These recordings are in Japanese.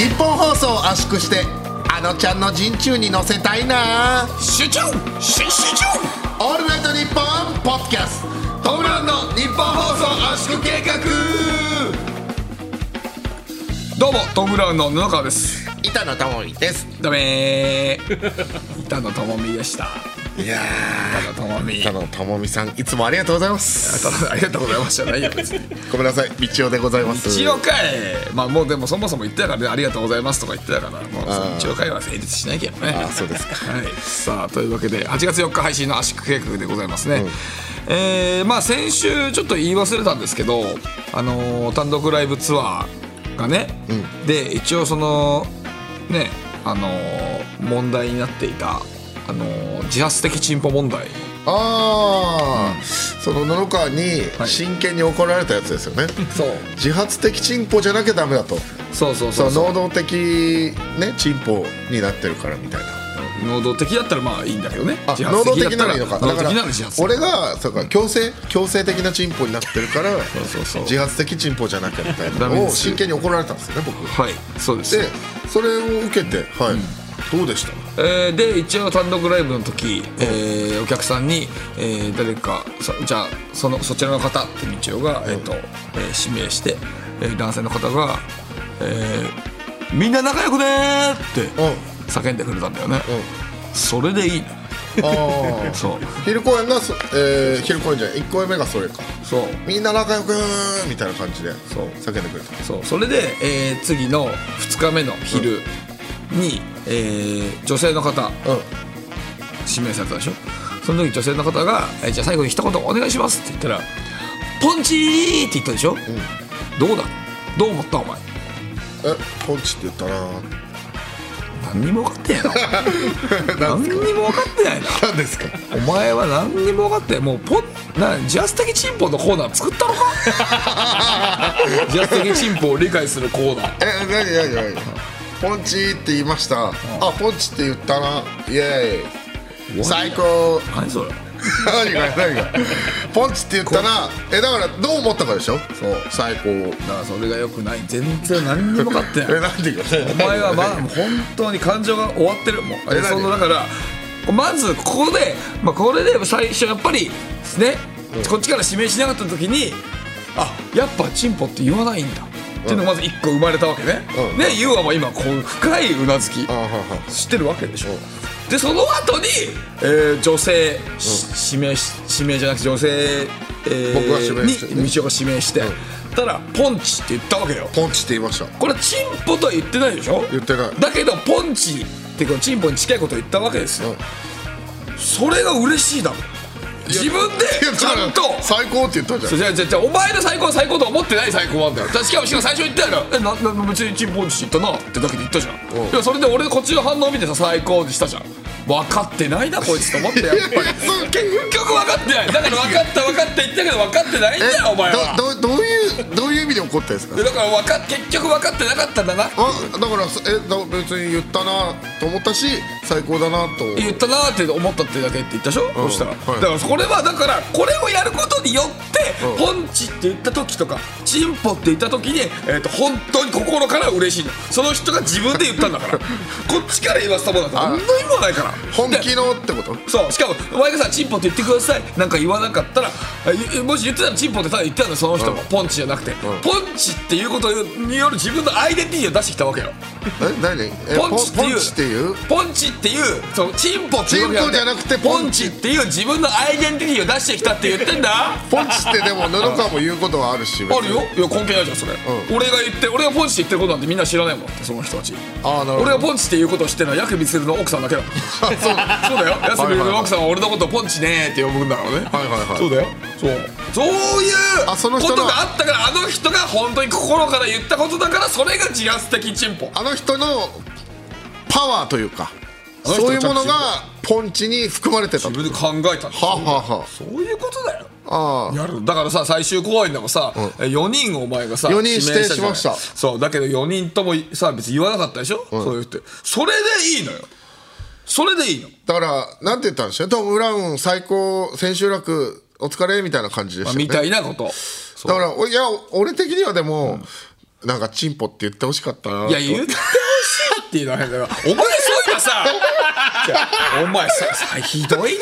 日本放送を圧縮してあのちゃんの陣中に乗せたいな。集中し集中オールナイトニッポンポッドキャストトムブラウンの日本放送圧縮計画。どうもトム・ブラウンの布川です。板野友美です。ダメー。板野友美でしたいや板野友美板野友美さんいつもありがとうございます。ありがとうございましたないよ別に。ごめんなさい。道夫でございます。一応かい。まあもうでもそもそも言ってたからねありがとうございますとか言ってたから。もうその一応会は成立しないけどね。あそうですか。はい。さあというわけで8月4日配信の圧縮計画でございますね、えーまあ先週ちょっと言い忘れたんですけどあのー単独ライブツアーがね、で一応そのねあのー問題になっていたあのー自発的チンポ問題。ああ、その布川にはい。真剣に怒られたやつですよね、そう。自発的チンポじゃなきゃダメだと。そうそうそそう。うそう能動的ねチンポになってるからみたいな能動的だったらまあいいんだけどね。能動的ならいいのか。だから俺がそうか強制強制的なチンポになってるから自発的チンポじゃなきゃみたいなのを真剣に怒られたんですよね僕。はいそうです。でそれを受けてはい、どうでした？えーで一応単独ライブの時、えーお客さんに、えー誰かそじゃあそのそちらの方って道夫が、えーとえー指名して、えー男性の方が、えーみんな仲良くねー」ってうん叫んでくれたんだよね、それでいいの。ああ そう。昼公演がそ、えー、昼公演じゃない。1公演目がそれか。そう。みんな仲良くみたいな感じでそう。叫んでくれた。そう。それで、えー次の2日目の昼に、えー女性の方うん。指名されたでしょ。その時女性の方が「えじゃあ最後に一言お願いします」って言ったら「ポンチー!」って言ったでしょ、どうだ？どう思った？お前。えポンチって言ったな何にも分かってないな何にも分かってないな何ですか？お前は何にも分かってないもうポンな自発的チンポのコーナー作ったのか？自発的チンポを理解するコーナー。え何何何？ポンチって言いました。あポンチって言ったな。イエーイ。最高。何それ？何が何が。ポンチって言ったらえだからどう思ったかでしょそう最高だからそれが。よくない全然何にも分かってないえなんでかお前はまあ本当に感情が。終わってるもうえそのだからまずここで、まあ、これで最初やっぱりね、こっちから指名しなかった時にあやっぱチンポって言わないんだっていうのが。まず一個生まれたわけね、うんねユウはもう今こう深いうなずき知ってるわけでしょうでその後に、えー女性、し指名し指名じゃなくて女性、えー僕が指名してね。に道夫が指名して、たらポンチって言ったわけよ。ポンチって言いました。これチンポとは言ってないでしょ？言ってない。だけどポンチっていうかチンポに近いことを言ったわけですよ、それが嬉しいだろ。自分でちゃんと。最高って言ったじゃん。じゃあじゃあじゃあお前の最高は最高とは思ってない最高なんだよ。しかもしかも最初言ったよ。なえなな別にチンポンチって言ったなってだけで言ったじゃん、うん。いやそれで俺こっちの反応を見てさ最高にしたじゃん分かってないなこいつと思ってやっぱり。結局分かってない。だから分かった分かった言ったけど分かってないんだよお前は。どどどういうどういう意味で怒ったんですか？でだから分か結局分かってなかったんだなあだからそえだ別に言ったなと思ったし最高だなと。言ったなーって思ったってだけって言ったでしょ、そしたら、はい。だからこれはだからこれをやることによって、うん。ポンチって言った時とかチンポって言った時に、えー、と本当に心から嬉しいの。その人が自分で言ったんだから。こっちから言わせたものだから。あ何の意味もないから本気でのってこと？そうしかもお前がさチンポって言ってください。なんか言わなかったらもし言ってたらチンポってただ言ってたんだよその人も、ポンチじゃなくて、ポンチっていうことによる自分のアイデンティティを出してきたわけよ。え何？えポンチっていうポンチっていう？ポンチっていうそのチンポってチンポじゃなくてポンチ。っていう自分のアイデンティティを出してきたって言ってんだ。ポンチってでも布川も言うことはあるしあるよ。いや関係ないじゃんそれ、ん。俺が言って俺がポンチって言ってることなんてみんな知らないもん。だってその人たち。ああなるほど。俺がポンチっていうことを知ってるのはヤクミツルの奥さんだけだそうそうだよ。ヤクミツルの奥さんは俺のことをポンチねーって呼ぶんだからね。はいはいはい。そうだよ。そう。そういうあその人のことがあったからあの人が本当に心から言ったことだからそれが自発的チンポあの人のパワーというかあの人そういうものがポンチに含まれてた。自分で考えたんだはあ、はあはそういうことだよ。あ、あ。やる。だからさ最終公演でもさ、え4人お前がさ四人指定じゃない。しました。そうだけど4人ともさ別に言わなかったでしょ、そう言ってそれでいいのよそれでいいの？あだからなんて言ったんでしょう。トム・ブラウン最高千秋楽お疲れみたいな感じでしたよね。みたいなこと。だからおいや俺的にはでも、なんかチンポって言ってほしかったないや言ってほしいっていうのは変だよお前そういえばさお前ささひどいね。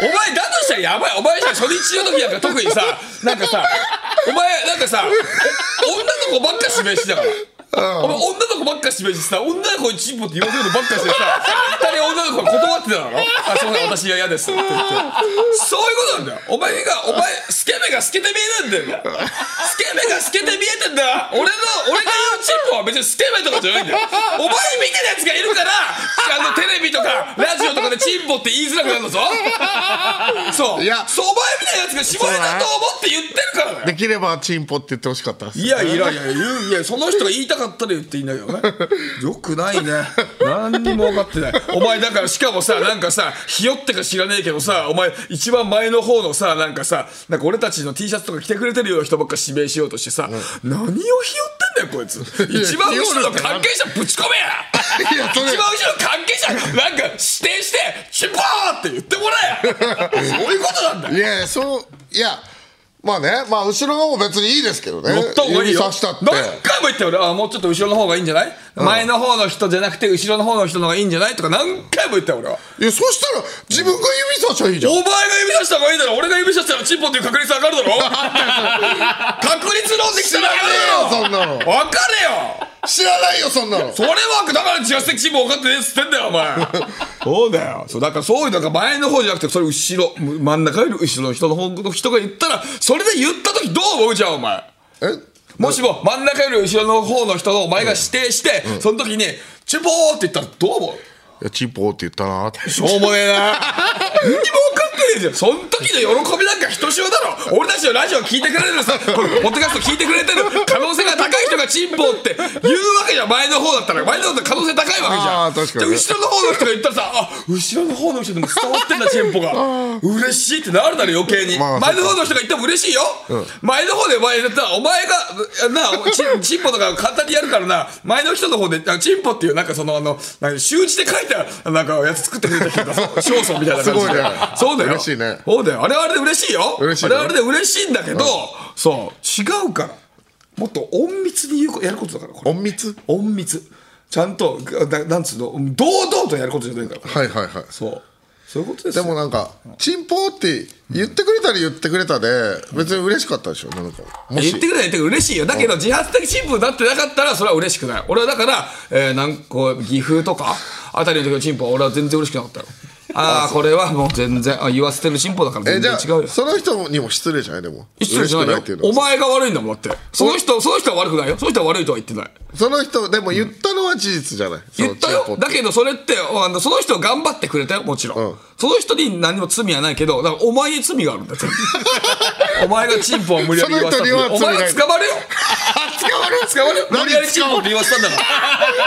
お前だとしたらやばい。お前さ初日の時なんか特にさなんかさお前なんかさお女の子ばっか指名してたからお前女の子ばっかしてさ女の子にチンポって言わせるのばっかしてさ二人女の子が断ってただろあすいません私は嫌ですって言って。そういうことなんだよ。お前がお前スケベが透けて見えるんだよ。スケベが透けて見えてんだ。俺の俺が言うチンポは別にスケベとかじゃないんだよ。お前見てるやつがいるからあのテレビとかラジオとかでチンポって言いづらくなるぞ。そう。いや。そうお前みたいなやつが下ネタと思って言ってるからできればチンポって言ってほしかったいやいやいやいやその人が言いたかったら言っていいんだけどね。よくないね。何にも分かってない。お前だからしかもさなんかさひよってか知らねえけどさお前一番前の方のさなんかさなんか俺たちの T シャツとか着てくれてるような人ばっか指名しようとしてさ、何をひよってんだよこいつ。一番後ろの関係者ぶち込めや。一番後ろの関係者なんか指定してチュポーって言ってもらえや。そういうことなんだいやそういやまあねまあ後ろの方も別にいいですけどね。乗った方がいいよ。指さしたって。何回も言ったよ俺あもうちょっと後ろの方がいいんじゃない、前の方の人じゃなくて後ろの方の人の方がいいんじゃない？とか何回も言ったよ俺は。いやそしたら自分が指さしゃいいじゃんお前が指さした方がいいだろ。俺が指さしたらチンポっていう確率上がるだろ。確率論できたら上がるよ。そんなの。分かれよ知らないよそんなの。それはだから自発的チンポ分かってねえっつってんだよお前。そうだよ。そうだからそういうのが前の方じゃなくてそれ後ろ真ん中より後ろの人の方の人が言ったらそれで言った時どう思うじゃんお前。え？もしも真ん中より後ろの方の人をお前が指定して、その時に「チュポー」って言ったらどう思う？いやチンポって言ったなって。しょうもねえな。何にも分かってねえじゃんその時の喜びなんかひとしおだろ。俺たちのラジオ聞いてくれてるさ。これポッドキャスト聞いてくれてる可能性が高い人がチンポって言うわけじゃん前の方だったら前の方だったら可能性高いわけじゃん。あー確かに後ろの方の人が言ったらさあ後ろの方の人でも伝わってんだチンポが。嬉しいってなるだろ余計に、まあ前の方の人が言っても嬉しいよ、前の方でお前だったらお前がなチンチンポとか簡単にやるからな。前の人の方であチンポっていうなんかそのあのなんか習字で書いたなんかやつ作ってくれた人が 少々みたいな感じで。そうだよ。嬉しいね。そうだよ。あれはあれで嬉しいよ。嬉しいね。あれはあれで嬉しいんだけど、そう違うから。もっと隠密にやることだから隠密？隠密。ちゃんとななんつうの？堂々とやることじゃないから。はいはいはい。そう。そういうことですでよもなんかチンポって言ってくれたら言ってくれたで別に嬉しかったでしょ？なんか言ってくれたら言ってくれ嬉しいよ。だけど自発的チンポになってなかったらそれは嬉しくない。俺はだから、えー、なんこう岐阜とかあたりの時のチンポは俺は全然嬉しくなかったよああこれはもう全然あ言わせてるチンポだからえ全然違うよ。その人にも失礼じゃない？でも。失礼じゃないよ。嬉しくっていうの？はお前が悪いんだもんだって。その人その人は悪くないよ。その人は悪いとは言ってない。その人でも言ったのは事実じゃない？言ったよ。だけどそれってあのその人頑張ってくれたよもちろん、うん。その人に何も罪はないけどだからお前に罪があるんだよ お前がチンポを無理やり言わせた。ってお前は捕まるよ。捕まる捕まる？無理やりチンポって言わせたんだから。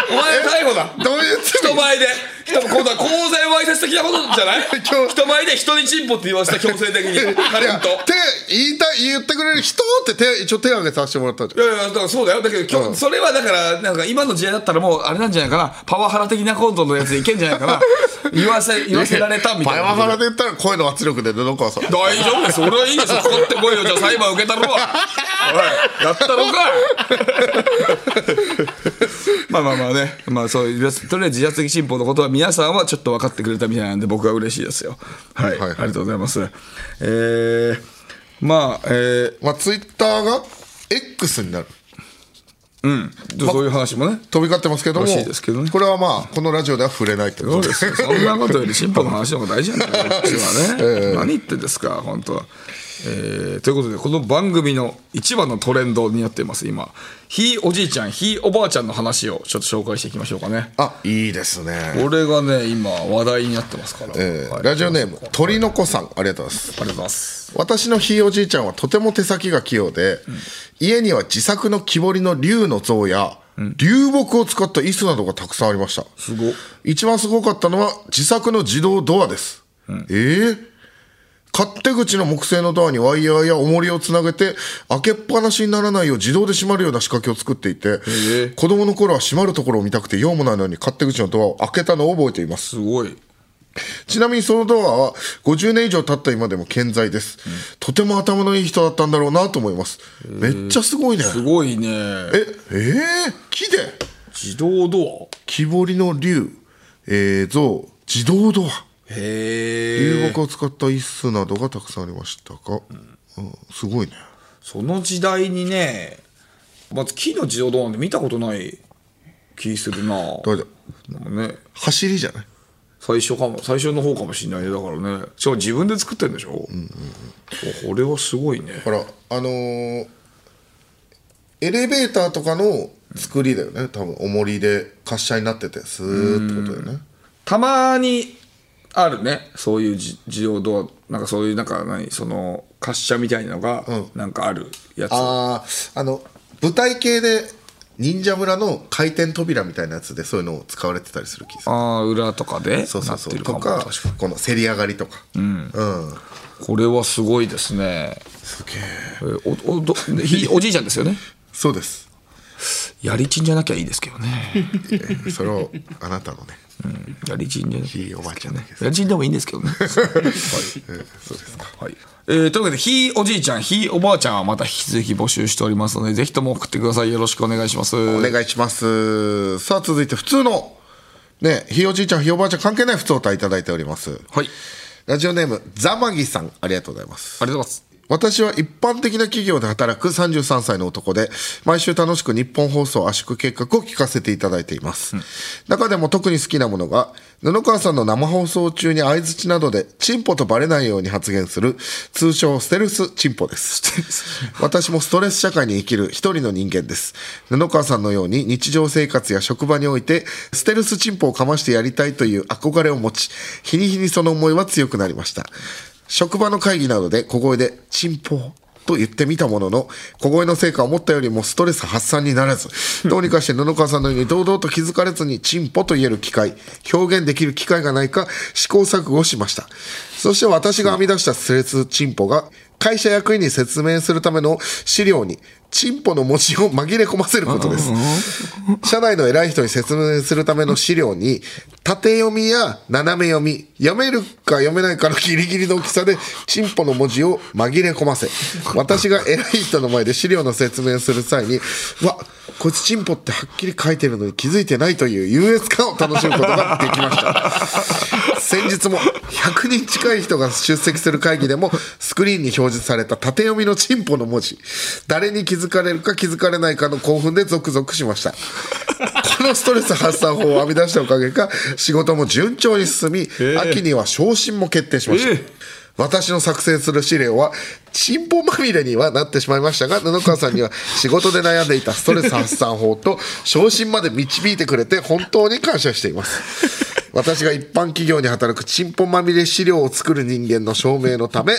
お前は逮捕だ。どういう罪？人前で。人も今度は公然わいせつ的なことじゃない？今日。人前で人にチンポって言わせた強制的に。タレント手言いたい言ってくれる人って手一応手挙げさせてもらったじゃん。いやいやだからそうだよ。だけど今日、うん。それはだからなんか今の時代だったらもうあれなんじゃないかな？パワハラ的なコントのやつでいけんじゃないかな？言わせ言わせられたみたいな。パワハラで言ったら声の圧力で布川さん大丈夫です。俺はいいですよ。かかってこいよじゃあ裁判受けたろわ。おいやったろか まあまあまあね。まあそういうとりあえず自発的進歩のことは皆さんはちょっと分かってくれたみたいなんで僕は嬉しいですよ。はい、はいありがとうございます。えー、まあえー、まあツイッターが X になる。そういう話もね。飛び交ってますけどもらしいですけどね。これはまあこのラジオでは触れないってことで。そうですそんなことより進歩の話の方が大事なんだよ。こっちはね、何言ってんですか本当は。えーということでこの番組の一番のトレンドになっています今。ひいおじいちゃんひいおばあちゃんの話をちょっと紹介していきましょうかね。あいいですね。これがね今話題になってますから、えーはいラジオネーム鳥の子さんありがとうございます。ありがとうございます。私のひいおじいちゃんはとても手先が器用で、家には自作の木彫りの竜の像や、流木を使った椅子などがたくさん。ありましたすごっ一番すごかったのは自作の自動ドアです、ええ勝手口の木製のドアにワイヤーや重りをつなげて開けっぱなしにならないよう自動で閉まるような仕掛けを作っていて、え。子供の頃は閉まるところを見たくて用もないのに勝手口のドアを開けたのを覚えています。すごい。ちなみにそのドアは50年以上経った今でも健在です、とても頭のいい人だったんだろうなと思います。めっちゃすごいね。すごいね。ええー、木で？自動ド木彫りの竜、えー、像自動ドア流木を使った椅子などがたくさんありましたが、うん。すごいね。その時代にねまず木の自動ドアって見たことない気するな。誰だね。走りじゃない？最初かも最初の方かもしれないね。だからね。しかも自分で作ってるんでしょ、おこれはすごいね。ほらあのーエレベーターとかの作りだよね。多分重りで滑車になっててスーってことだよね。たまにあるね。そういうじ自動ドアなんかそういうなんか何その滑車みたいなのがなんかあるやつ、あああの舞台系で忍者村の回転扉みたいなやつでそういうのを使われてたりする気がする。ああ裏とかでそうそうそう。なってるかも。とかこのせり上がりとか。うん、これはすごいですね。すげええーおおどひおじいちゃんですよね。そうですやりちんじゃなきゃいいですけどね、え ーそれをあなたのねうん、やりちんじゃなきゃひいおばあちゃんだけどやりちんでもいいんですけどね。はい、えーそうですか。はい。えーというわけでひいおじいちゃんひいおばあちゃんはまた引き続き募集しておりますのでぜひとも送ってください。よろしくお願いします。お願いします。さあ続いて普通のねひいおじいちゃんひいおばあちゃん関係ない普通歌いただいております。はい。ラジオネームザマギさんありがとうございます。ありがとうございます私は一般的な企業で働く33歳の男で、毎週楽しく日本放送圧縮計画を聞かせていただいています。中でも特に好きなものが、布川さんの生放送中に相づちなどで、チンポとバレないように発言する、通称ステルスチンポです。私もストレス社会に生きる一人の人間です。布川さんのように日常生活や職場において、ステルスチンポをかましてやりたいという憧れを持ち、日に日にその思いは強くなりました。職場の会議などで小声で「チンポ」と言ってみたものの小声の成果を思ったよりもストレス発散にならずどうにかして布川さんのように堂々と気づかれずに「チンポ」と言える機会表現できる機会がないか試行錯誤しました。そして私が編み出したスレスチンポが会社役員に説明するための資料にチンポの文字を紛れ込ませることです。社内の偉い人に説明するための資料に、縦読みや斜め読み、読めるか読めないかのギリギリの大きさで、チンポの文字を紛れ込ませ、私が偉い人の前で資料の説明をする際に、うわ、こいつチンポってはっきり書いてるのに気づいてないという優越感を楽しむことができました。先日も100人近い人が出席する会議でもスクリーンに表示された縦読みのチンポの文字誰に気づかれるか気づかれないかの興奮でゾクゾクしました。このストレス発散法を編み出したおかげか仕事も順調に進み、秋には昇進も決定しました、ええ。私の作成する資料はチンポまみれにはなってしまいましたが布川さんには仕事で悩んでいたストレス発散法と昇進まで導いてくれて本当に感謝しています。私が一般企業に働くチンポまみれ資料を作る人間の証明のため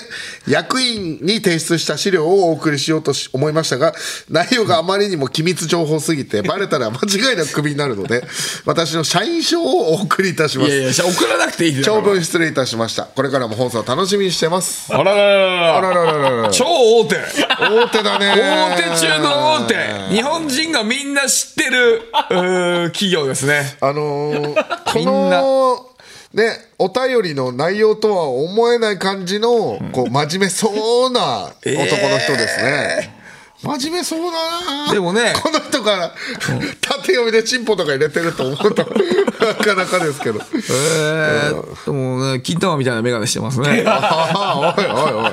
役員に提出した資料をお送りしようとし思いましたが内容があまりにも機密情報すぎてバレたら間違いなくクビになるので私の社員証をお送りいたします。いやいや送らなくていい長文失礼いたしました。これからも放送楽しみにしてます。あららら。あららららら超大手。大手だね。大手中の大手。日本人がみんな知ってるうー企業ですね。あのー このねお便りの内容とは思えない感じの、こう真面目そうな男の人ですね、真面目そうだな。でもね。この人から縦読みでチンポとか入れてると思うとなかなかですけど。えー、でもね金玉みたいな眼鏡してますね。おいおいおい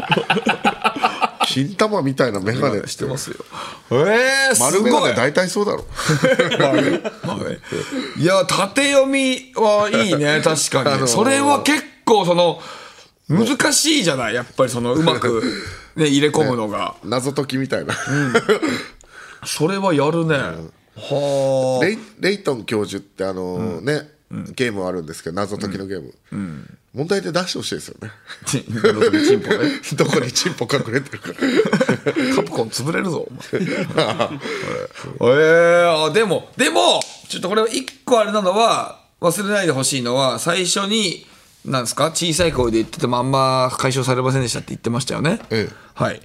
金玉みたいな眼鏡してますよ。えー、す丸眼鏡大体そうだろ。いや縦読みはいいね。確かに、あのー。それは結構その難しいじゃない？やっぱりそのうまく、ね、入れ込むのが、謎解きみたいな、それはやるね、はあ。レイレイトン教授ってあのね、ゲームあるんですけど謎解きのゲーム、問題で出してほしいですよね。どこにチンポ隠れてるか。カプコン潰れるぞお前。えー、あでもでもちょっとこれ一個あれなのは忘れないでほしいのは最初になんですか？小さい声で言っててもあんま解消されませんでしたって言ってましたよね、ええ。はい。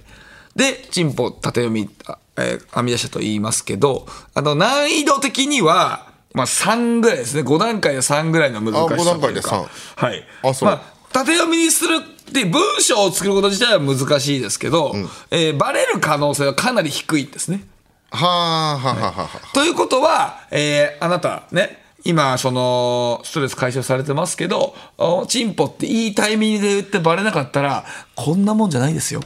でチンポ縦読み、あえー編み出したと言いますけどあの難易度的にはまあ3ぐらいですね。5段階で3ぐらいの難しさというか。はい。あそう。まあ縦読みにするって文章を作ること自体は難しいですけど、えーバレる可能性はかなり低いんですね。はあはあはあはあということは、えーあなたね今そのストレス解消されてますけどおチンポっていいタイミングで言ってバレなかったらこんなもんじゃないですよ。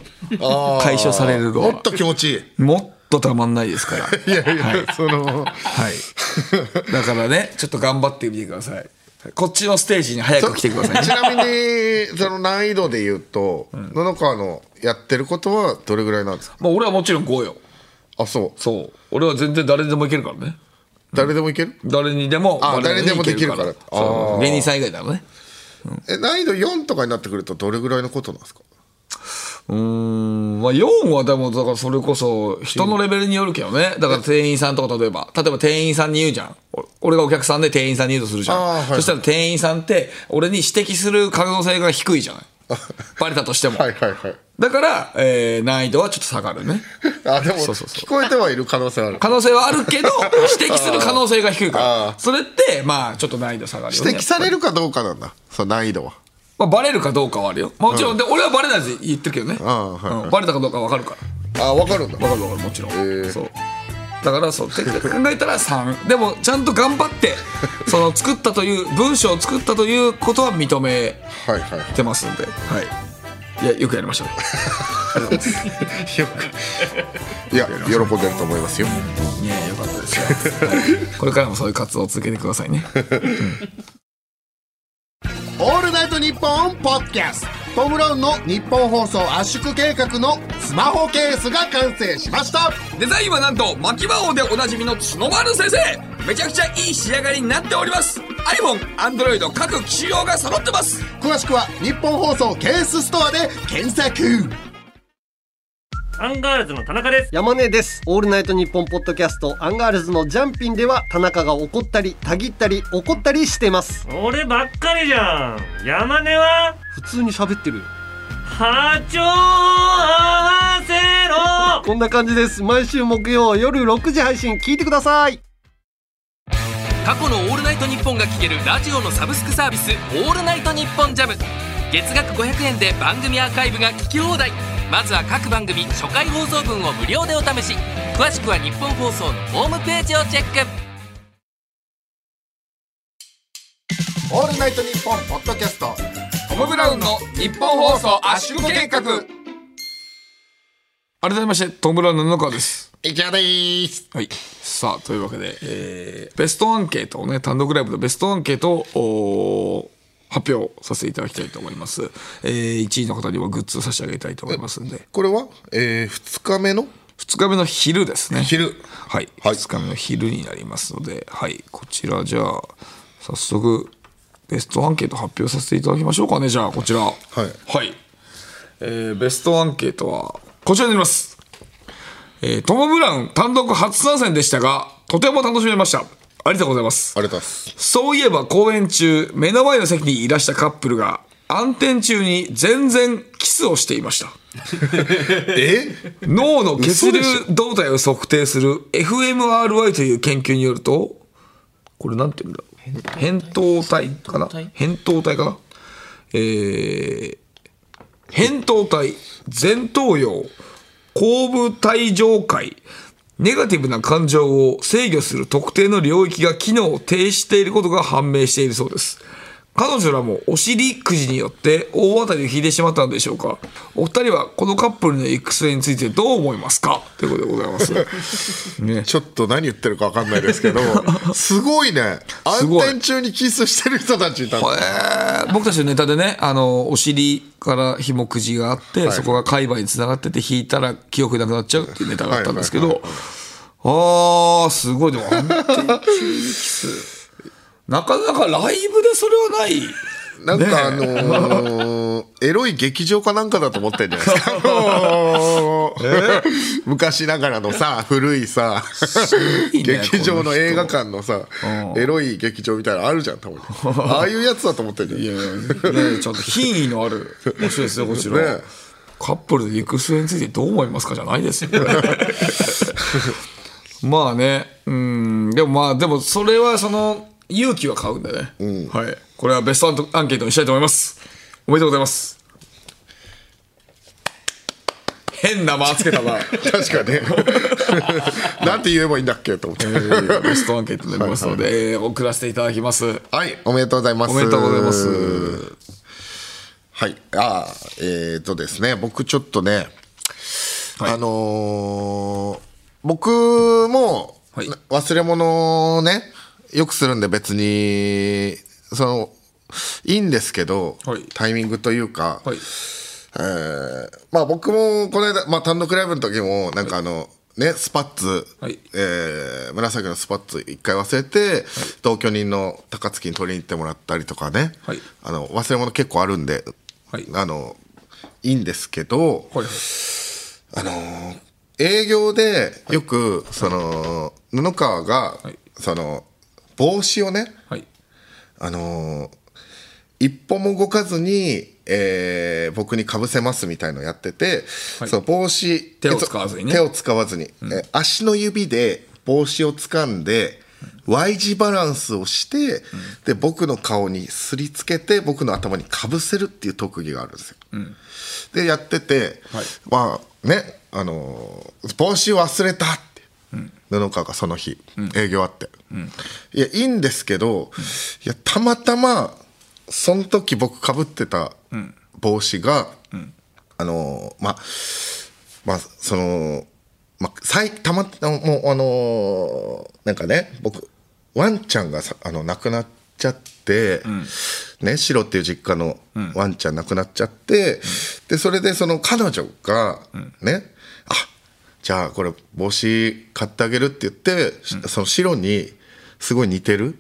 解消されるのは。もっと気持ちいい。もっとたまんないですから いやいや、そのはい。だからね、ちょっと頑張ってみてください。こっちのステージに早く来てくださいね。ちなみにその難易度で言うと野々川のやってることはどれぐらいなんですか？まあ俺はもちろん5よ。あそうそう。俺は全然誰でもいけるからね。誰でもいける？誰にでも、あ誰に誰でもできるから芸人さん以外だろね。え難易度4とかになってくるとどれぐらいのことなんですか？うーん、まあ4はでも、だからそれこそ人のレベルによるけどね。だから店員さんとか例えば、例えば店員さんに言うじゃん。お俺がお客さんで店員さんに言うとするじゃん。あーはいそしたら店員さんって俺に指摘する可能性が低いじゃない。バレたとしても。はいはいはいだから、えー難易度はちょっと下がるね。あでもそうそうそう聞こえてはいる可能性ある可能性はあるけど、指摘する可能性が低いかあら。それって、まあ、ちょっと難易度下がるよね。指摘されるかどうかなんだそう難易度はまあ、バレるかどうかはあるよ。もちろん、で、俺はバレないって言ってるけどね。はいはいうんバレたかどうかわかるから。あ分かるんだわかるわかる、もちろん。ーそう。だから、そう、って考えたら3。でも、ちゃんと頑張って、その、作ったという、文章を作ったということは認めはいはいはいてますんで。はい。いや、よくやりました。ありがとうございます。よく いや喜んでると思いますよいや、よかったですよ。はいこれからもそういう活動を続けてくださいね。オールナイトニッポンポッドキャスト。トム・ブラウンの日本放送圧縮計画のスマホケースが完成しました。デザインはなんと牧場王でおなじみの角丸先生。めちゃくちゃいい仕上がりになっております。iPhone、Android 各機種用が揃ってます。詳しくはニッポン放送ケースストアで検索アンガールズの田中です山根です。オールナイトニッポンポッドキャストアンガールズのジャンピンでは田中が怒ったり、たぎったり、怒ったりしてます。俺ばっかりじゃん山根は？普通に喋ってるよ。波長合わせろこんな感じです。毎週木曜夜6時配信聞いてください。過去の「オールナイトニッポン」が聴けるラジオのサブスクサービス「オールナイトニッポンジャム月額500円で番組アーカイブが聞き放題まずは各番組初回放送分を無料でお試し。詳しくは日本放送のホームページをチェック。オールナイトニッポンポッドキャスト。トム・ブラウンの日本放送圧縮計画。改めましてトム・ブラウンの布川です。いちゃでーす。はい。さあというわけで、えーベストアンケートをね単独ライブのベストアンケートを発表させていただきたいと思います、えー、1位の方にはグッズを差し上げたいと思いますんで。これは、えー、2日目の？2日目の昼ですね。昼。はい、はい。2日目の昼になりますので。はい。こちらじゃあ早速ベストアンケート発表させていただきましょうかね。じゃあこちら。はい。はい、えーベストアンケートはこちらになります、えートム・ブラウン単独初参戦でしたがとても楽しめましたありがとうございます。ありがとうございます。そういえば公演中目の前の席にいらしたカップルが暗転中に全然キスをしていました。え？脳の血流動態を測定する fMRI という研究によるとこれなんて言うんだろう。扁桃体かな？扁桃体？かな？えー、扁桃体前頭葉後部体上界ネガティブな感情を制御する特定の領域が機能を停止していることが判明しているそうです。彼女らもお尻くじによって大当たりを引いてしまったのでしょうか？お二人はこのカップルの行く末についてどう思いますか？ということでございます。ね。ちょっと何言ってるか分かんないですけど すごいね。暗すごい。転中にキスしてる人たちいたんだ。えー。僕たちのネタでねあのお尻から紐くじがあって、はい。そこが海馬につながってて引いたら記憶なくなっちゃうっていうネタがあったんですけはいどあーすごい。でも暗転中にキスなかなかライブでそれはない。なんかあのー エロい劇場かなんかだと思ってんじゃないですか。あのー。昔ながらのさ、古いさ、ね劇場の映画館のさう、んエロい劇場みたいなのあるじゃん、たまに。ああいうやつだと思ってんじゃん。いやいやねちょっと品位のある面白いですよこちら、ねカップルで行く末についてどう思いますかじゃないですよ。まあねうんうん、でもまあでもそれはその勇気は買うんでね、はい。これはベストアンケートにしたいと思います。おめでとうございます。変な間つけたな。確かに。なんて言えばいいんだっけと思って。ベストアンケートになりますので、えー送らせていただきます。はいおめでとうございます。おめでとうございます。はい。あーえっ、とですね僕ちょっとね、はい。あのー僕も、はい。忘れ物をねよくするんで別にそのいいんですけど、はい。タイミングというか、はい。えーまあ僕もこの間、まあ、単独ライブの時もなんかあの、ねスパッツ、はい。えー紫のスパッツ一回忘れて、同居人の高槻に取りに行ってもらったりとかね、はい。あの忘れ物結構あるんで、はい。あのいいんですけど、はいあのー営業でよく、その布川が、はい。その帽子をねはい。あのー一歩も動かずに、えー僕にかぶせますみたいのやってて、はい。その帽子手を使わずにね。手を使わずに、えー足の指で帽子を掴んで、Y 字バランスをして、で僕の顔にすりつけて僕の頭にかぶせるっていう特技があるんですよ。でやってて、はい。まあねあのー帽子忘れたって、布川がその日、営業あって、いやいいんですけど、いやたまたまその時僕かぶってた帽子が、あのーまあまあそのまあ最たまたもうあのーなんかね僕ワンちゃんがさあの亡くなっちゃって、ね白っていう実家のワンちゃん亡くなっちゃって、でそれでその彼女がね、あじゃあこれ帽子買ってあげるって言って、その白にすごい似てる、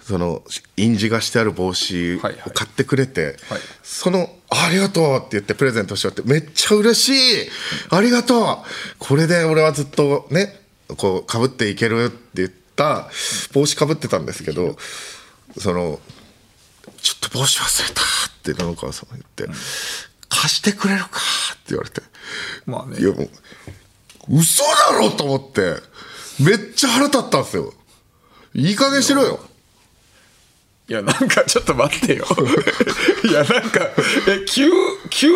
その印字がしてある帽子をはいはい。買ってくれて、はい。その「ありがとう」って言ってプレゼントしようってめっちゃ嬉しいありがとうこれで俺はずっとねこうかぶっていけるって言った帽子かぶってたんですけどその「ちょっと帽子忘れた」って布川さんが言って「貸してくれるか」って言われて。まあね。いやもう嘘だろと思ってめっちゃ腹立ったんですよ。いい加減しろよ。いやなんかちょっと待ってよ。いやなんかえ急急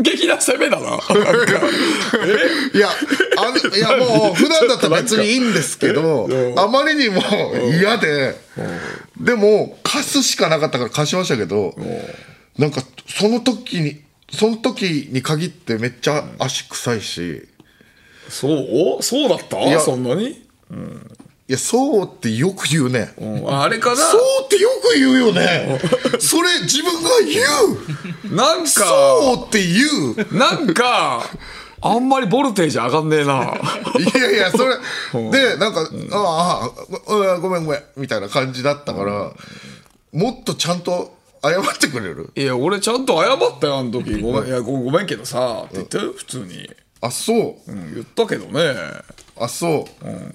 激な攻めだな。な いやあのいやもう普段だったら別にいいんですけどあまりにも嫌ででも貸すしかなかったから貸しましたけどなんかその時にその時に限ってめっちゃ足臭いしそう？そうだった？や。そんなに、いやそうってよく言うね。うん。あれかな？そうってよく言うよね。それ自分が言う。なんか。そうって言う。なんか。あんまりボルテージ上がんねえな。いやいや、それ、で、なんか、あああ、ごごめんごめん、みたいな感じだったから、もっとちゃんと謝ってくれる？いや俺ちゃんと謝ったよあの時。ごめん。いやごごめんけどさって言って普通に、あ、そう。うん。言ったけどね。あ、そ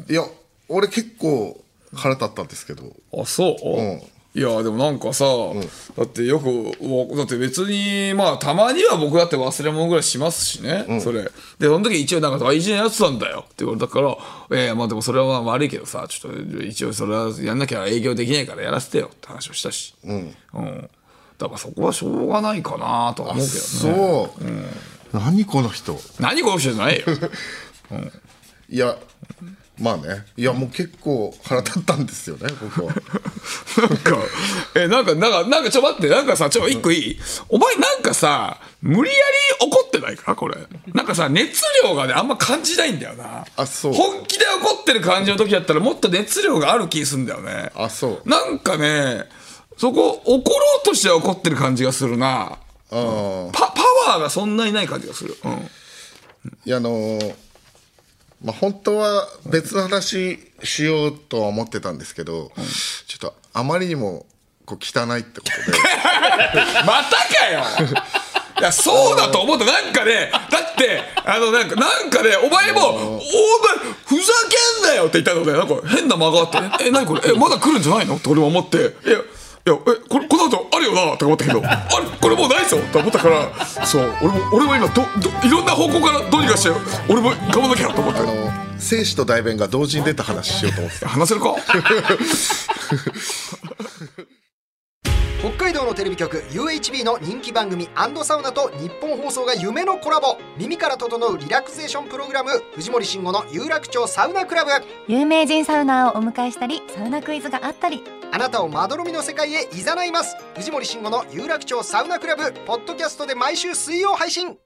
う。いや、俺結構腹立ったんですけど。あそう、ん。いやでもなんかさ、だってよくわだって別にまあたまには僕だって忘れ物ぐらいしますしね、それ。でその時一応なんか大事なやつなんだよって言われたから「えー、まあでもそれはまあ悪いけどさちょっと一応それはやんなきゃ営業できないからやらせてよ」って話をしたし、うん。だからそこはしょうがないかなとは思うけどね。そう。何この人？何この人じゃないよ いや、まあね。いや、もう結構腹立ったんですよね、僕は。なんか、え、なんか、なんか、なんか、ちょ、待って、なんかさ、ちょ、一個いい、お前なんかさ、無理やり怒ってないか？これ。なんかさ、熱量がね、あんま感じないんだよな。あそう本気で怒ってる感じの時だったら、もっと熱量がある気すんだよね。あ、そう。なんかね、そこ、怒ろうとして怒ってる感じがするな。パ、パワーがそんなにない感じがする。うん。いやあのーまあ本当は別の話しようとは思ってたんですけど、ちょっとあまりにもこう汚いってことで。またかよ。いやそうだと思った。なんかねだってあのなんかなんかねお前も「お前ふざけんなよ」って言ったのでなんか変な間があって。ね「え何これ？えまだ来るんじゃないの?」って俺も思って「いやいやえこれこの後あるよな」とか思ったけど「あれこれもうないぞ」と思ったからそう俺も俺も今どどいろんな方向からどうにかして俺も頑張んなきゃと思ってあの生死と代弁が同時に出た話しようと思って。た話せるか？北海道のテレビ局 UHB の人気番組サウナと日本放送が夢のコラボ。耳から整うリラクゼーションプログラム藤森慎吾の有楽町サウナクラブ。有名人サウナーをお迎えしたりサウナクイズがあったりあなたをまどろみの世界へ誘います。藤森慎吾の有楽町サウナクラブポッドキャストで毎週水曜配信。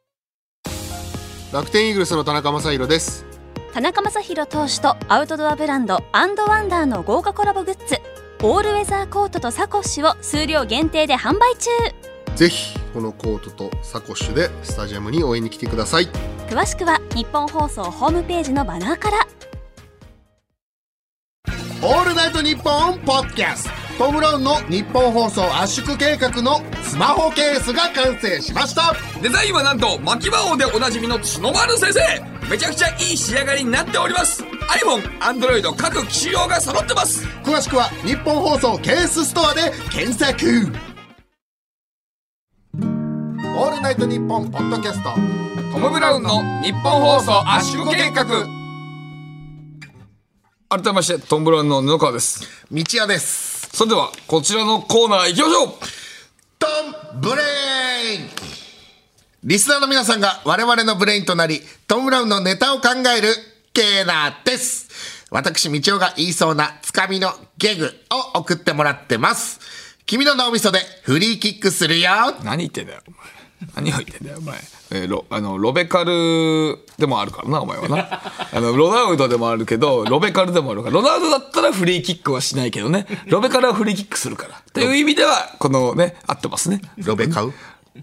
楽天イーグルスの田中将大です。田中将大投手とアウトドアブランドアンドワンダーの豪華コラボグッズ。オールウェザーコートとサコッシュを数量限定で販売中。ぜひこのコートとサコッシュでスタジアムに応援に来てください。詳しくは日本放送ホームページのバナーからオールナイトニッポンポッドキャス。トトム・ブラウンの日本放送圧縮計画のスマホケースが完成しました。デザインはなんと牧場王でおなじみの角丸先生。めちゃくちゃいい仕上がりになっております。iPhone、Android 各機種用が揃ってます。詳しくは日本放送ケースストアで検索。オールナイトニッポンポッドキャスト。トム・ブラウンの日本放送圧縮計画改めましてトム・ブラウンの布川です。道屋です。それではこちらのコーナー行きましょう。トムブレインリスナーの皆さんが我々のブレインとなりトム・ブラウンのネタを考えるコーナーです。私みちおが言いそうなつかみのギャグを送ってもらってます。君の脳みそでフリーキックするよ。何言ってんだよお前 何を言ってんだよお前、えーロあのロベカルでもあるからなお前はな。あのロナウドでもあるけどロベカルでもあるから。ロナウドだったらフリーキックはしないけどね。ロベカルはフリーキックするから。という意味ではこのね合ってますね。ロベカル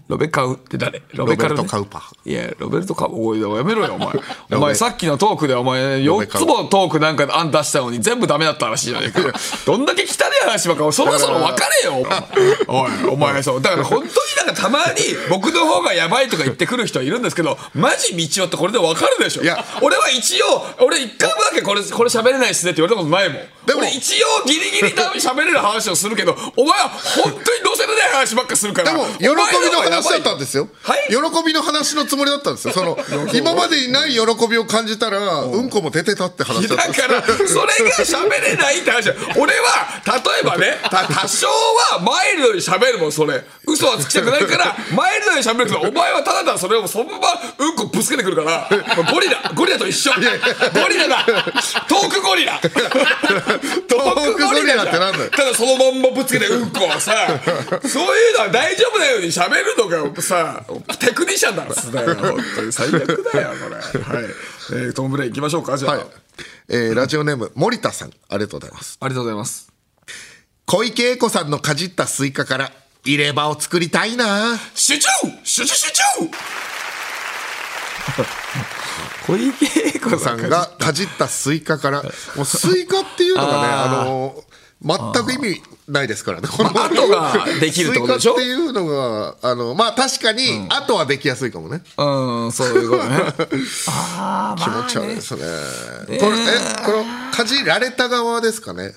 ロベカウって誰？ロベカル、ね、ロベルトカウパ。いやロベルトカウおいやめろよお前。おベ。前さっきのトークでお前4つもトークなんか案出したのに全部ダメだった話じゃねえか どんだけ汚い話ばっかそろそろ分かれよお前。おいお前そう。だから本当になんかたまに僕の方がやばいとか言ってくる人いるんですけどマジ道夫ってこれで分かるでしょ。いや。俺は一応俺一回もだけこれこれ喋れないっすねって言われたことないもん。でも。俺一応ギリギリ喋れる話をするけどお前は本当に乗せれない話ばっかするから。でも喜びの話だったんですよ、はい？喜びの話のつもりだったんですよ。その今までにない喜びを感じたらうん。こも出てたって話だだったんですから、それが喋れないって話。俺は、例えばね、た多少はマイルドに喋るもん、それ。嘘はつきたくないから、マイルドに喋るけど、お前はただただそれをそのままうんこぶつけてくるから、ゴリラ、ゴリラと一緒。ゴリラだ。トークゴリラ。トークゴリラってなんだよただそのまんまぶつけてうんこはさ、そういうのは大丈夫なように喋るのがさ、テクニシャンだよ。本当に最悪だよ、これ。はい。えー、トム・ブレイン行きましょうか、じゃあ。はいえーラジオネーム森田さんありがとうございますありがとうございます。小池栄子さんのかじったスイカから入れ歯を作りたいな。集中！集中集中！小池栄子さんがかじったスイカから。もうスイカっていうのがねあの全く意味ないですからね。この後ができるってことでしょ？スイカっていうのがあのまあ確かに後はできやすいかもね、うん、そういうことね。気持ち悪いですね。これえこのかじられた側ですかね？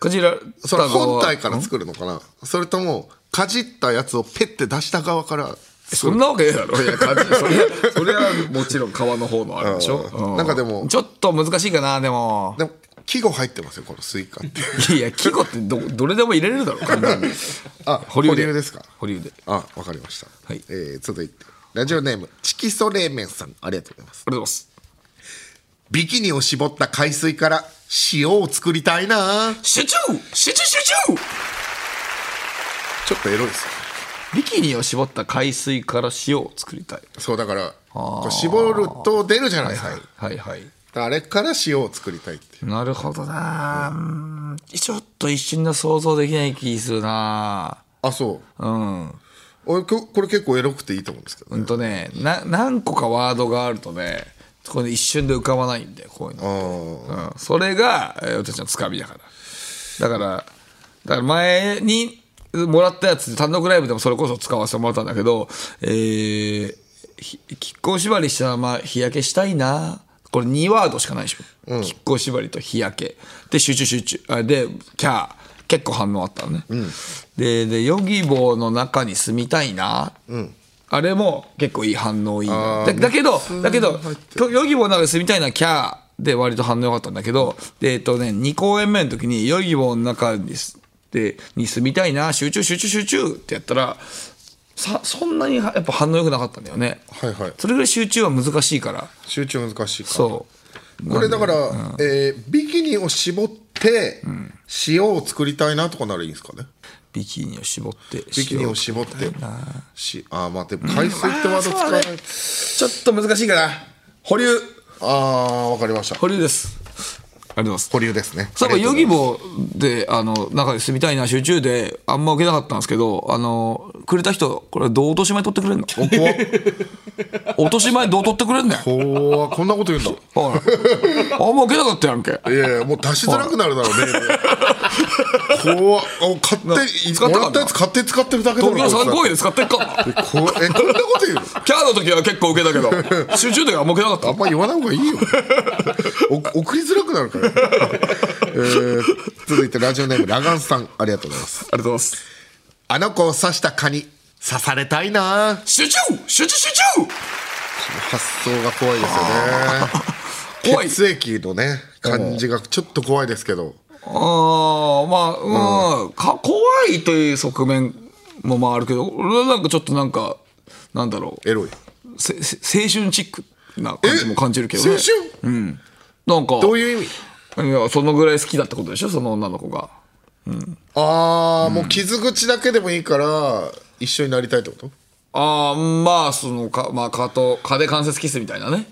こちら、それ本体から作るのかな？それともかじったやつをペッて出した側から。そんなわけねえだろ。いや、感じ、それ、それはもちろん皮の方のあれでしょ。うん。うなんかでもちょっと難しいかな、でも。でも季語入ってますよこのスイカって。いや、季語ってど、どれでも入れれるだろ、簡単に。あ保留で。保留ですか？保留で。あわかりました、はい。えー続いてラジオネームチキソ冷麺さんありがとうございます。ありがとうございます。ビキニを絞った海水から塩を作りたいな。集中！集中！集中ちょっとエロいですビキニを絞った海水から塩を作りたい。そうだからこう絞ると出るじゃないですか、はいはい。あれから塩を作りたいっていう。なるほどな、うん。ちょっと一瞬の想像できない気するな。あそう。うん。俺ここれ結構エロくていいと思うんですけどね。うんとねな何個かワードがあるとねこれ一瞬で浮かばないんでこういうの、あうん、それが、えー私のつかみだから。だからだから前にもらったやつ単独ライブでもそれこそ使わせてもらったんだけどえー、ひ亀甲縛りしたまま日焼けしたいな。これ2ワードしかないでしょ、亀甲縛りと日焼け。で集中集中。あでキャー。結構反応あったのね、ででヨギボーの中に住みたいな、あれも結構いい反応いいな。だだけどだけどヨギボーの中に住みたいなキャーで割と反応良かったんだけどでえっとね2公演目の時に「ヨギボーの中にすでに住みたいな集中集中集中」ってやったらさそんなにやっぱ反応良くなかったんだよね。はいはい。それぐらい集中は難しいから。集中難しいかそう。これだから、えービキニを絞って、塩を作りたいなとかならいいんですかね？ビキニを絞ってビキニを絞って。しあーまあでも海水ってワード使わない、ちょっと難しいかな。保留。ああわかりました。保留ですあります。保留ですね。そういえばヨギーボーであの中で住みたいな集中であんま受けなかったんですけどあのくれた人これどう落とし前取ってくれんの？お落とし前どう取ってくれんねん？怖っ。こんなこと言うんだ。はい。あんま受けなかったやんけ。いやいやもう出しづらくなるだろうね。怖っ。お勝手に使ったかなもらったやつ勝手に使ってるだけだろ。東京3こ公演で使ってっか。えこんなこと言うの？キャーの時は結構受けたけど集中ではあんま受けなかっあんま言わない方がいいよ。お送りづらくなるから、えー続いてラジオネームラガンさんありがとうございます。たありがとうございます。あの子を刺した蚊に刺されたいな。集中集中集中発想が怖いですよね。怖い。血液のね感じがちょっと怖いですけど。ああまあうん、か怖いという側面もまああるけど俺はなんかちょっとなんかなんだろう。エロい。せせ青春チックな感じも感じるけどね。青春？なんかどういう意味？そのぐらい好きだってことでしょ？その女の子が。ああ、もう傷口だけでもいいから一緒になりたいってこと？ああまあそのかまあ蚊と蚊で関節キスみたいなね。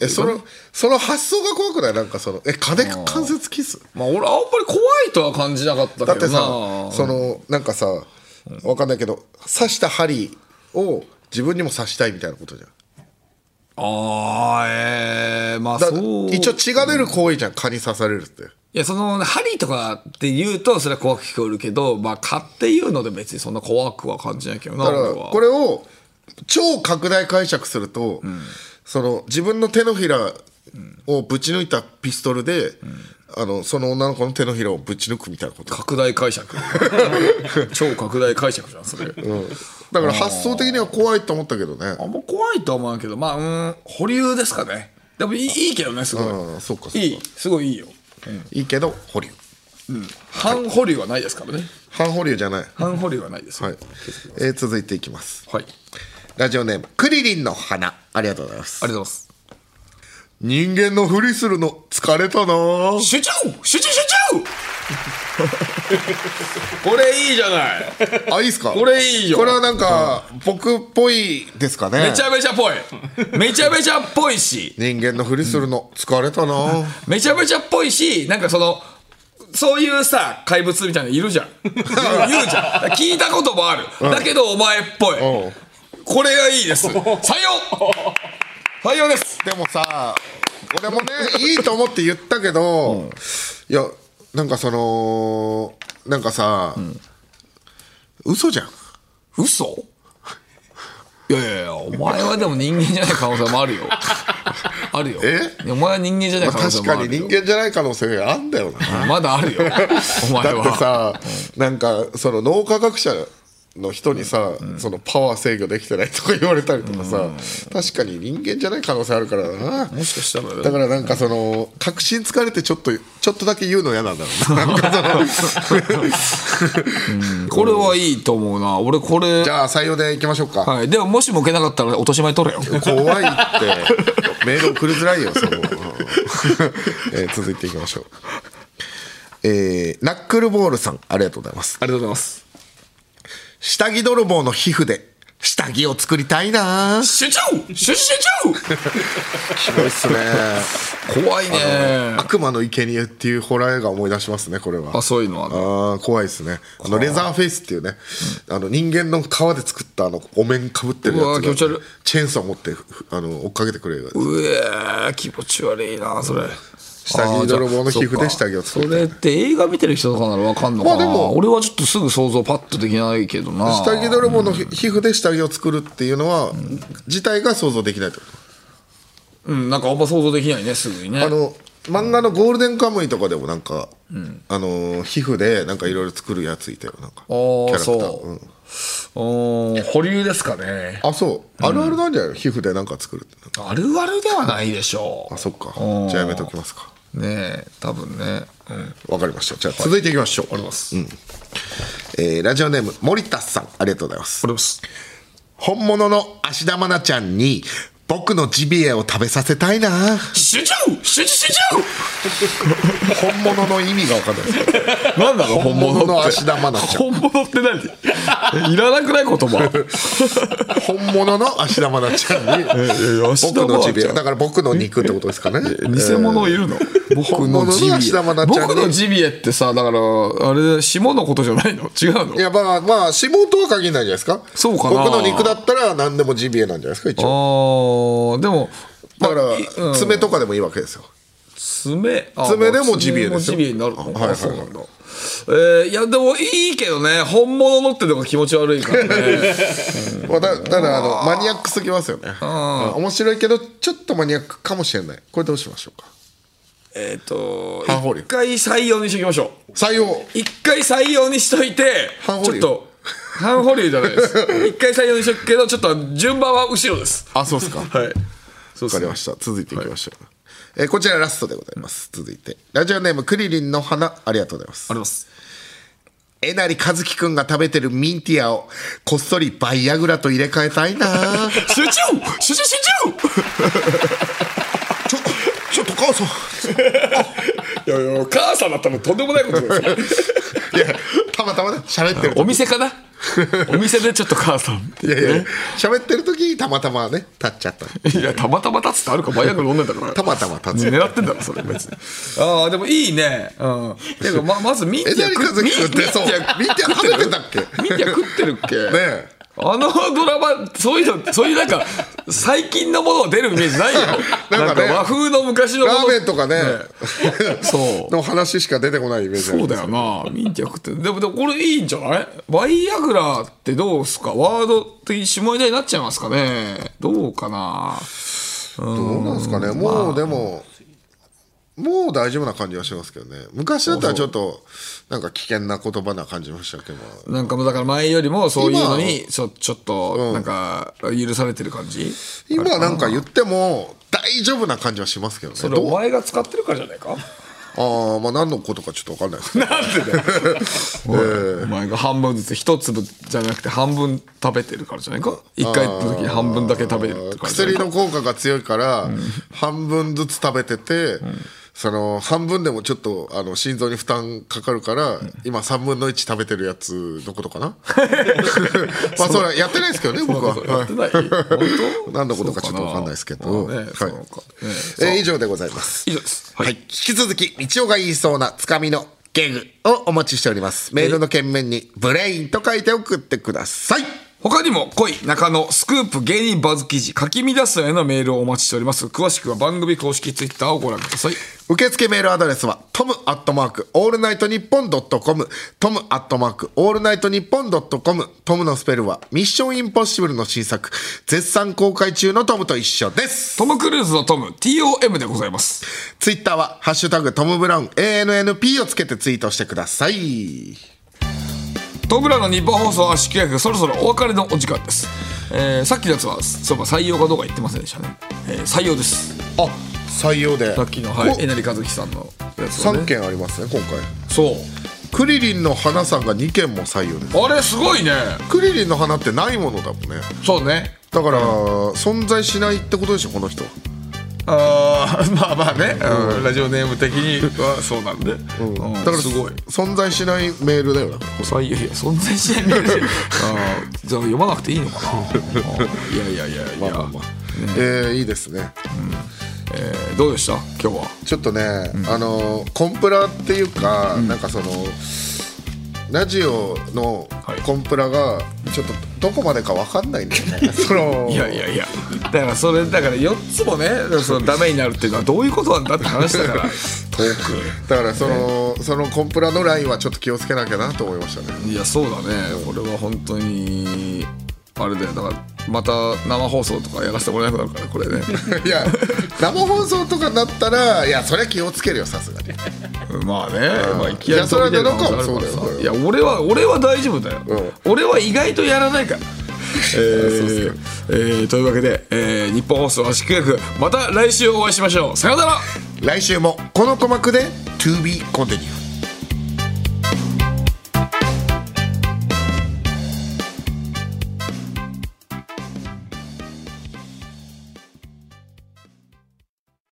えそのその発想が怖くない？なんかそのえ蚊で関節キス？まあ俺あんまり怖いとは感じなかっただってさそのなんかさわかんないけど刺した針を自分にも刺したいみたいなことじゃんああええまあだそう。一応血が出る行為じゃん。蚊に刺されるって。いやその針とかって言うとそれは怖く聞こえるけどまあ蚊っていうので別にそんな怖くは感じないけどなだから俺は。これを超拡大解釈すると、その自分の手のひらをぶち抜いたピストルで、あのその女の子の手のひらをぶち抜くみたいなこと。拡大解釈。超拡大解釈じゃんそれ、だから発想的には怖いと思ったけどね。あんま怖いとは思わんけどまあうん保留ですかね。でもいいいいけどねすごい、うんそうかそうか。いい。すごいいいよ。いいけど保留。半保留はないですからね。半保留じゃない。半保留はないですよ。はい、えー続いていきます。はい、ラジオネームクリリンの花。ありがとうございます。ありがとうございます人間のふりするの疲れたな。集中集中集中これいいじゃない。あいいっすか？これいいよ。これはなんか僕っぽいですかね。めちゃめちゃぽい。めちゃめちゃぽいし。人間のふりするの疲れたな。めちゃめちゃぽいしなんかそのそういうさ怪物みたいなのいるじゃん。言う言うじゃん。聞いたこともある、だけどお前っぽい。うん。これがいいです。採用採用です。でもさ俺もねいいと思って言ったけど、いやなんかそのなんかさ、嘘じゃん。嘘？いやいやいやお前はでも人間じゃない可能性もあるよ。あるよ。え？お前は人間じゃない可能性確かもあるよ。に人間じゃない可能性あんだよな。まだあるよ。お前だってはさ、なんかその脳科学者の人にさ、そのパワー制御できてないとか言われたりとかさ、確かに人間じゃない可能性あるからな。もしかしたらだからなんかその確信つかれてちょっとちょっとだけ言うの嫌なんだろうな。これはいいと思うな。俺これじゃあ採用でいきましょうか、はい、でももしも受けなかったら落とし前取れよ。怖いって。メール送りづらいよその、えー続いていきましょう。えーナックルボールさんありがとうございます。ありがとうございます下着泥棒の皮膚で下着を作りたいな。集中集中集すごいっすね。中怖いね。悪魔の生贄っていうホラー映画を思い出しますねこれは。あそういうのは。ねあー怖いですね。あのレザーフェイスっていうね、あの人間の皮で作ったあのお面かぶってるやうわつ気持ち悪い。がチェーンソー持ってふあの追っかけてくれるうえー気持ち悪いなそれ下着泥棒の皮膚で下着を作るそれって映画見てる人とかならわかんのかな、まあでも俺はちょっとすぐ想像パッとできないけどな。下着泥棒のひ皮膚で下着を作るっていうのは、自体が想像できないってこうんなんかあんま想像できないねすぐにね。とあの漫画の「ゴールデンカムイ」とかでもなんか、あの皮膚でなんかいろいろ作るやついたよなんか。キャラクター。そううん。おー保留ですかね。あそう。あるあるなんじゃないの？皮膚で何か作るって。あるあるではないでしょあそっか。うん。じゃあやめときますか。うねえ多分ね。うん。わかりました。じゃあ続いていきましょう、あります。えーラジオネーム森田さん。ありがとうございます。あります。本物の芦田愛菜ちゃんに僕のジビエを食べさせたいな。集中集中集中本物の意味が分かんないです。なんだろう本物の芦田愛菜ちゃん。本物って何？いらなくない言葉。本物の芦田愛菜ちゃんに僕のジビエ。だから僕の肉ってことですかね。偽物いるの僕本 物の芦田愛菜ちゃんに僕のジビエってさだからあれ下のことじゃないの？違うの？いやまあまあ指紋とは限らないじゃないですか。そうかな。僕の肉だったら何でもジビエなんじゃないですか一応。あーでもだから、うん。爪とかでもいいわけですよ。爪？あ爪でもジビエですよ。ジビエになるの、はいそうなんだ。えー、いやでもいいけどね。本物のってのが気持ち悪いからね。まあ、だただあのマニアックすぎますよね。うん。面白いけどちょっとマニアックかもしれない。これどうしましょうか？えっと半保留一回採用にしときましょう。採用。一回採用にしといてちょっと半保留じゃないです。一回採用にしとくけどちょっと順番は後ろです。あそうですか。はい。そうわかりました。続いていきましょう、えーこちらラストでございます。続いて。ラジオネームクリリンの花ありがとうございます。あります。えなりかずきくんが食べてるミンティアをこっそりバイアグラと入れ替えたいな。集中!集中集中母さん。いやいや母さんだったらとんでもないことですよ。いやたまたまね喋ってるお時店かな？お店でちょっと母さんいやいや喋ってる時にたまたまね立っちゃった。いやたまたま立つってあるかバイアグラ飲んでんだからたまたま立つ。狙ってんだろそれ別に。ああでもいいね。うん。ていうかままずミンティアえなりかずきくんってそう。ミンティア食べてたっけ？ミンティア食ってるっけ？ねえ。あのドラマそういうのそういうなんか最近のものが出るイメージないよなんかね和風の昔のラーメンとかね。そう。の話しか出てこないイメージそうだよなミンティア食って。るでもでもこれいいんじゃない？バイアグラってどうすか？ワード的下ネタになっちゃいますかね？どうかな？どうなんですかね？もうでももう大丈夫な感じはしますけどね。昔だったらちょっとなんか危険な言葉な感じましたけど。なんかもうだから前よりもそういうのにちょちょっとなんか許されてる感じ、今なんか言っても大丈夫な感じはしますけどね。それお前が使ってるからじゃないか？ああまあ何のことかちょっと分かんないですなんでだよ、お前が半分ずつ一粒じゃなくて半分食べてるからじゃないか？一回の時に半分だけ食べる薬の効果が強いから半分ずつ食べてて、その半分でもちょっとあの心臓に負担かかるから、今3分の1食べてるやつのことかな？まあそれやってないですけどね僕は。やってない。本当？何のことかちょっと分かんないですけど、まあねはい。えー以上でございます。以上です。はい、引き続き道夫が言いそうなつかみのゲグをお待ちしております。メールの件名にブレインと書いて送ってください他にも恋中野スクープ芸人バズ記事書き乱すへのメールをお待ちしております。詳しくは番組公式ツイッターをご覧ください。受付メールアドレスはトムアットマークオールナイトニッポンドットコムトムアットマークオールナイトニッポンドットコムトムのスペルはミッションインポッシブルの新作。絶賛公開中のトムと一緒です。トム・クルーズのトム TOM でございます。ツイッターはハッシュタグトムブラウン ANNP をつけてツイートしてくださいトムブラのニッポン放送圧縮計画そろそろお別れのお時間です、えーさっきのやつはそういえば採用かどうか言ってませんでしたね、えー採用です。あ採用で。さっきのはいこえなりかずきさんのやつはね。3件ありますね今回。そう。クリリンの花さんが2件も採用ですあれすごいね。クリリンの花ってないものだもんね。そうね。だから、存在しないってことでしょこの人あーまあまあね、うん。ラジオネーム的にはそうなんで、うん。だからすごい。存在しないメールだよだから採用いや存在しないメール。じゃん。あーじゃあ読まなくていいのかな。いやいやいやいや、まあまあまあ、えーいいですね。えーどうでした？今日は。ちょっとね、あのコンプラっていうか、なんかそのラジオのはい。コンプラがちょっとどこまでかわかんないんだよね。そのいやいやいやだからそれだから4つもねそのダメになるっていうのはどういうことなんだって話だから。トーだからその、そのコンプラのラインはちょっと気をつけなきゃなと思いましたね。クいやそうだね。これは本当にあれだよ。だからまた生放送とかやらせてもらえなくなるからこれね。いや生放送とかになったらいやそれは気をつけるよさすがに。まあね、まあ、いきなりいやそれは飛び出る可能性あるそうだよからさいや俺は俺は大丈夫だよ、俺は意外とやらないからええというわけで、えー日本放送圧縮役また来週お会いしましょう。さよなら。来週もこの鼓膜で To be continued